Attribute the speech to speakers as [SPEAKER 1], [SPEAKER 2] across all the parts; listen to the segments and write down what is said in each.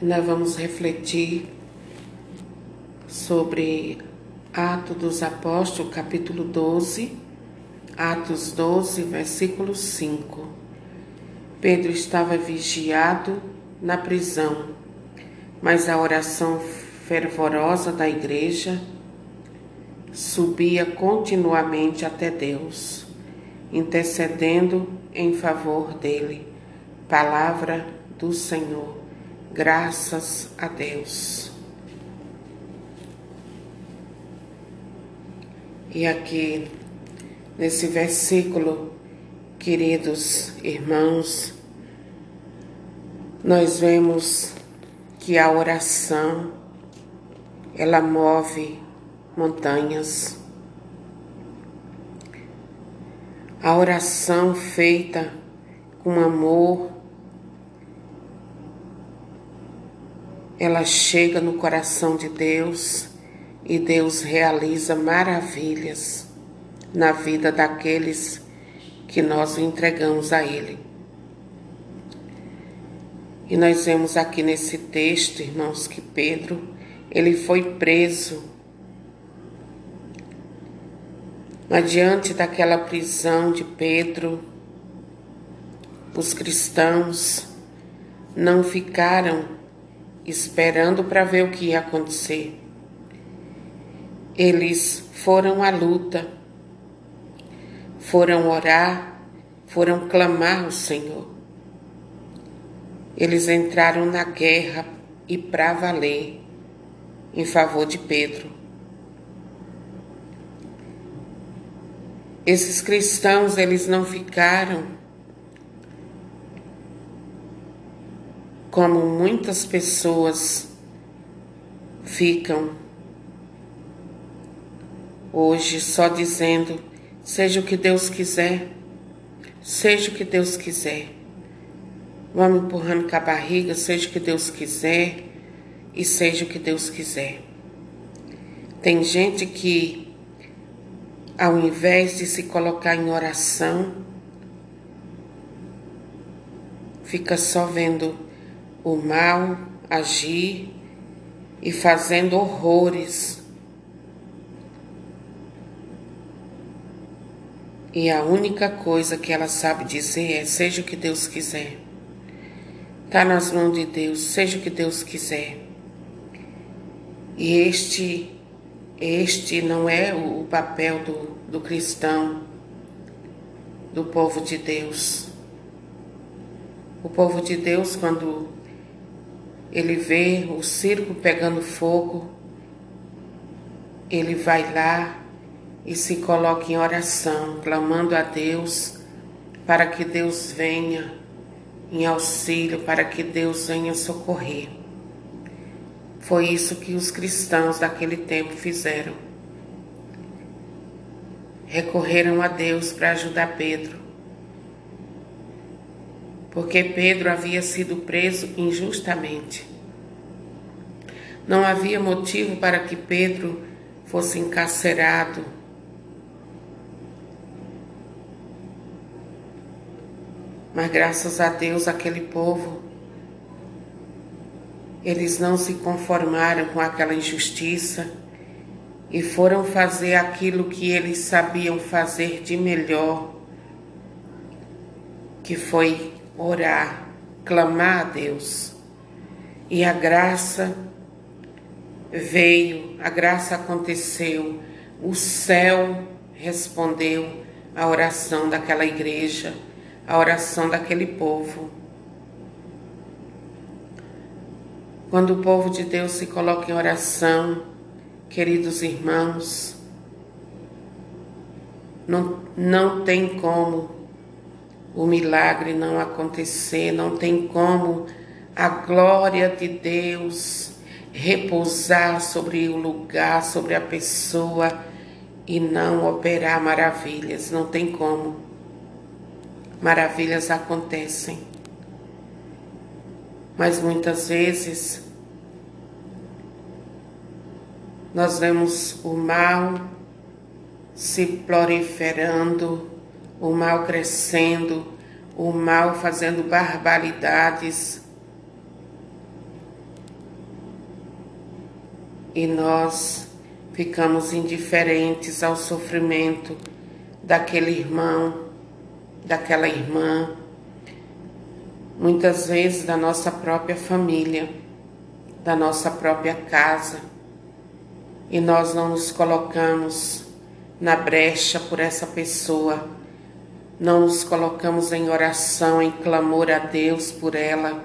[SPEAKER 1] nós vamos refletir sobre Atos dos Apóstolos, capítulo 12, Atos 12, versículo 5. Pedro estava vigiado na prisão, mas a oração fervorosa da igreja subia continuamente até Deus, intercedendo em favor dele. Palavra do Senhor. Graças a Deus. E aqui, nesse versículo, queridos irmãos, nós vemos que a oração ela move montanhas. A oração feita com amor ela chega no coração de Deus e Deus realiza maravilhas na vida daqueles que nós entregamos a Ele. E nós vemos aqui nesse texto, irmãos, que Pedro, ele foi preso. Mas diante daquela prisão de Pedro, os cristãos não ficaram esperando para ver o que ia acontecer. Eles foram à luta, foram orar, foram clamar ao Senhor. Eles entraram na guerra e para valer em favor de Pedro. Esses cristãos, eles não ficaram como muitas pessoas ficam hoje só dizendo: seja o que Deus quiser, seja o que Deus quiser. Vamos empurrando com a barriga, seja o que Deus quiser e seja o que Deus quiser. Tem gente que, ao invés de se colocar em oração, fica só vendo o mal agir e fazendo horrores. E a única coisa que ela sabe dizer é: seja o que Deus quiser. Está nas mãos de Deus, seja o que Deus quiser. E este, este não é o papel do, do cristão, do povo de Deus. O povo de Deus, quando ele vê o circo pegando fogo, ele vai lá e se coloca em oração, clamando a Deus para que Deus venha em auxílio, para que Deus venha socorrer. Foi isso que os cristãos daquele tempo fizeram. Recorreram a Deus para ajudar Pedro porque Pedro havia sido preso injustamente. Não havia motivo para que Pedro fosse encarcerado. Mas graças a Deus, aquele povo, eles não se conformaram com aquela injustiça e foram fazer aquilo que eles sabiam fazer de melhor, que foi orar, clamar a Deus. E a graça veio, a graça aconteceu, o céu respondeu à oração daquela igreja, à oração daquele povo. Quando o povo de Deus se coloca em oração, queridos irmãos, não, não tem como o milagre não acontecer, não tem como a glória de Deus repousar sobre o lugar, sobre a pessoa e não operar maravilhas, não tem como. Maravilhas acontecem. Mas muitas vezes nós vemos o mal se proliferando o mal crescendo, o mal fazendo barbaridades. e nós ficamos indiferentes ao sofrimento daquele irmão, daquela irmã, muitas vezes da nossa própria família, da nossa própria casa, e nós não nos colocamos na brecha por essa pessoa, não nos colocamos em oração, em clamor a Deus por ela,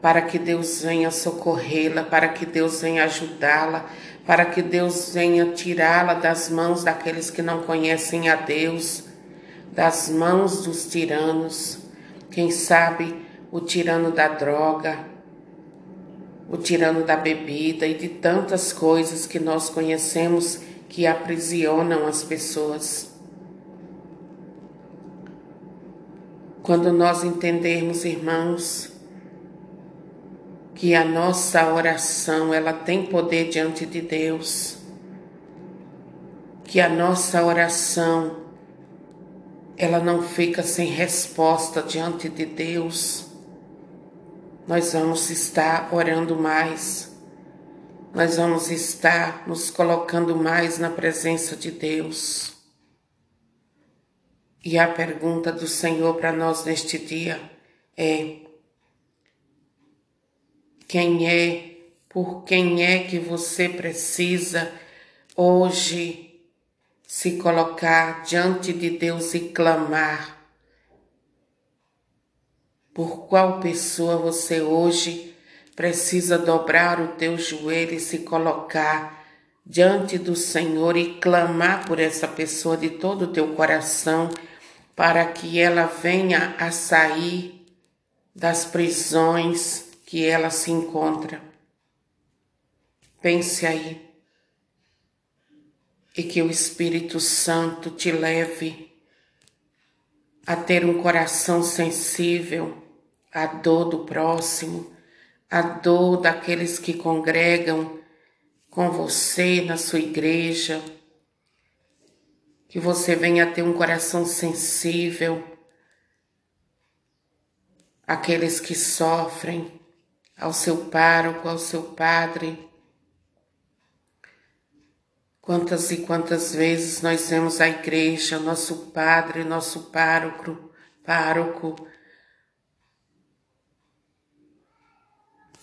[SPEAKER 1] para que Deus venha socorrê-la, para que Deus venha ajudá-la, para que Deus venha tirá-la das mãos daqueles que não conhecem a Deus, das mãos dos tiranos, quem sabe o tirano da droga, o tirano da bebida e de tantas coisas que nós conhecemos que aprisionam as pessoas. Quando nós entendermos, irmãos, que a nossa oração ela tem poder diante de Deus, que a nossa oração ela não fica sem resposta diante de Deus, nós vamos estar orando mais, nós vamos estar nos colocando mais na presença de Deus. E a pergunta do Senhor para nós neste dia é: quem é, por quem é que você precisa hoje se colocar diante de Deus e clamar? Por qual pessoa você hoje precisa dobrar o teu joelho e se colocar diante do Senhor e clamar por essa pessoa de todo o teu coração? Para que ela venha a sair das prisões que ela se encontra. Pense aí. E que o Espírito Santo te leve a ter um coração sensível à dor do próximo, à dor daqueles que congregam com você na sua igreja que você venha ter um coração sensível àqueles que sofrem, ao seu pároco, ao seu padre. Quantas e quantas vezes nós vemos a igreja, nosso padre, nosso pároco, pároco,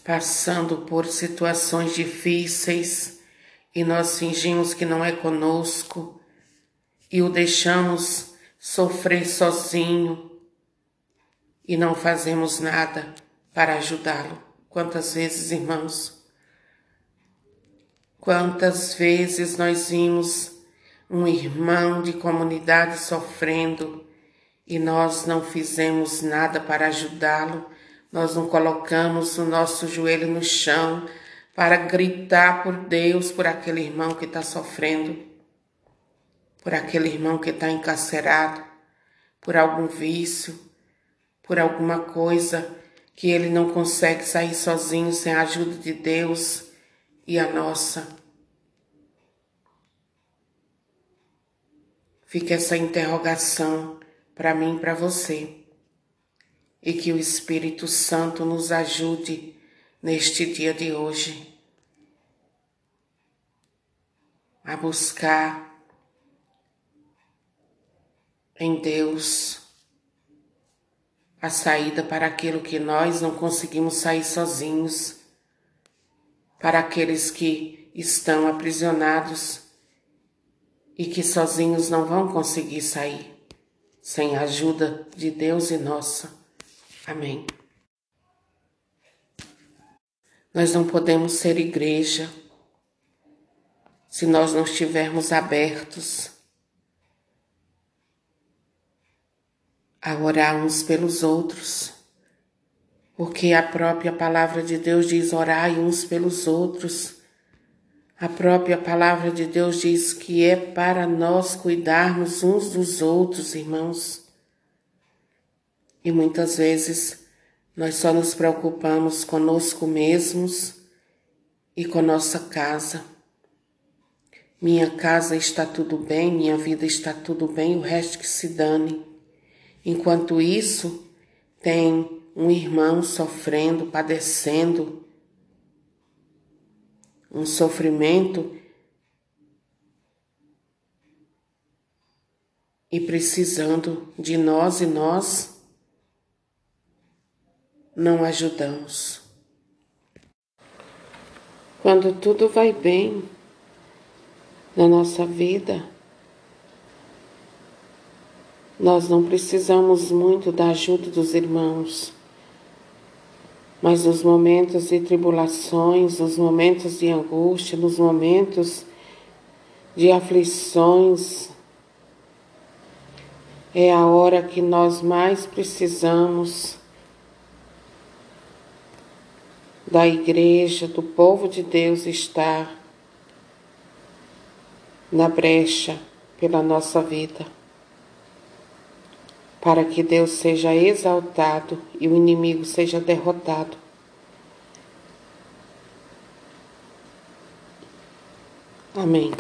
[SPEAKER 1] passando por situações difíceis e nós fingimos que não é conosco e o deixamos sofrer sozinho e não fazemos nada para ajudá-lo. Quantas vezes, irmãos? Quantas vezes nós vimos um irmão de comunidade sofrendo e nós não fizemos nada para ajudá-lo, nós não colocamos o nosso joelho no chão para gritar por Deus por aquele irmão que está sofrendo por aquele irmão que está encarcerado, por algum vício, por alguma coisa que ele não consegue sair sozinho sem a ajuda de Deus e a nossa. Fica essa interrogação para mim e para você. E que o Espírito Santo nos ajude neste dia de hoje a buscar em Deus a saída para aquilo que nós não conseguimos sair sozinhos, para aqueles que estão aprisionados e que sozinhos não vão conseguir sair, sem a ajuda de Deus e nossa. Amém. Nós não podemos ser igreja se nós não estivermos abertos a orar uns pelos outros, porque a própria palavra de Deus diz: orai uns pelos outros. A própria palavra de Deus diz que é para nós cuidarmos uns dos outros, irmãos. E muitas vezes nós só nos preocupamos conosco mesmos e com nossa casa. Minha casa está tudo bem, minha vida está tudo bem, o resto que se dane. Enquanto isso, tem um irmão sofrendo, padecendo, um sofrimento e precisando de nós e nós não ajudamos. Quando tudo vai bem na nossa vida, nós não precisamos muito da ajuda dos irmãos. Mas nos momentos de tribulações, nos momentos de angústia, nos momentos de aflições, é a hora que nós mais precisamos da igreja, do povo de Deus estar na brecha pela nossa vida, para que Deus seja exaltado e o inimigo seja derrotado. Amém.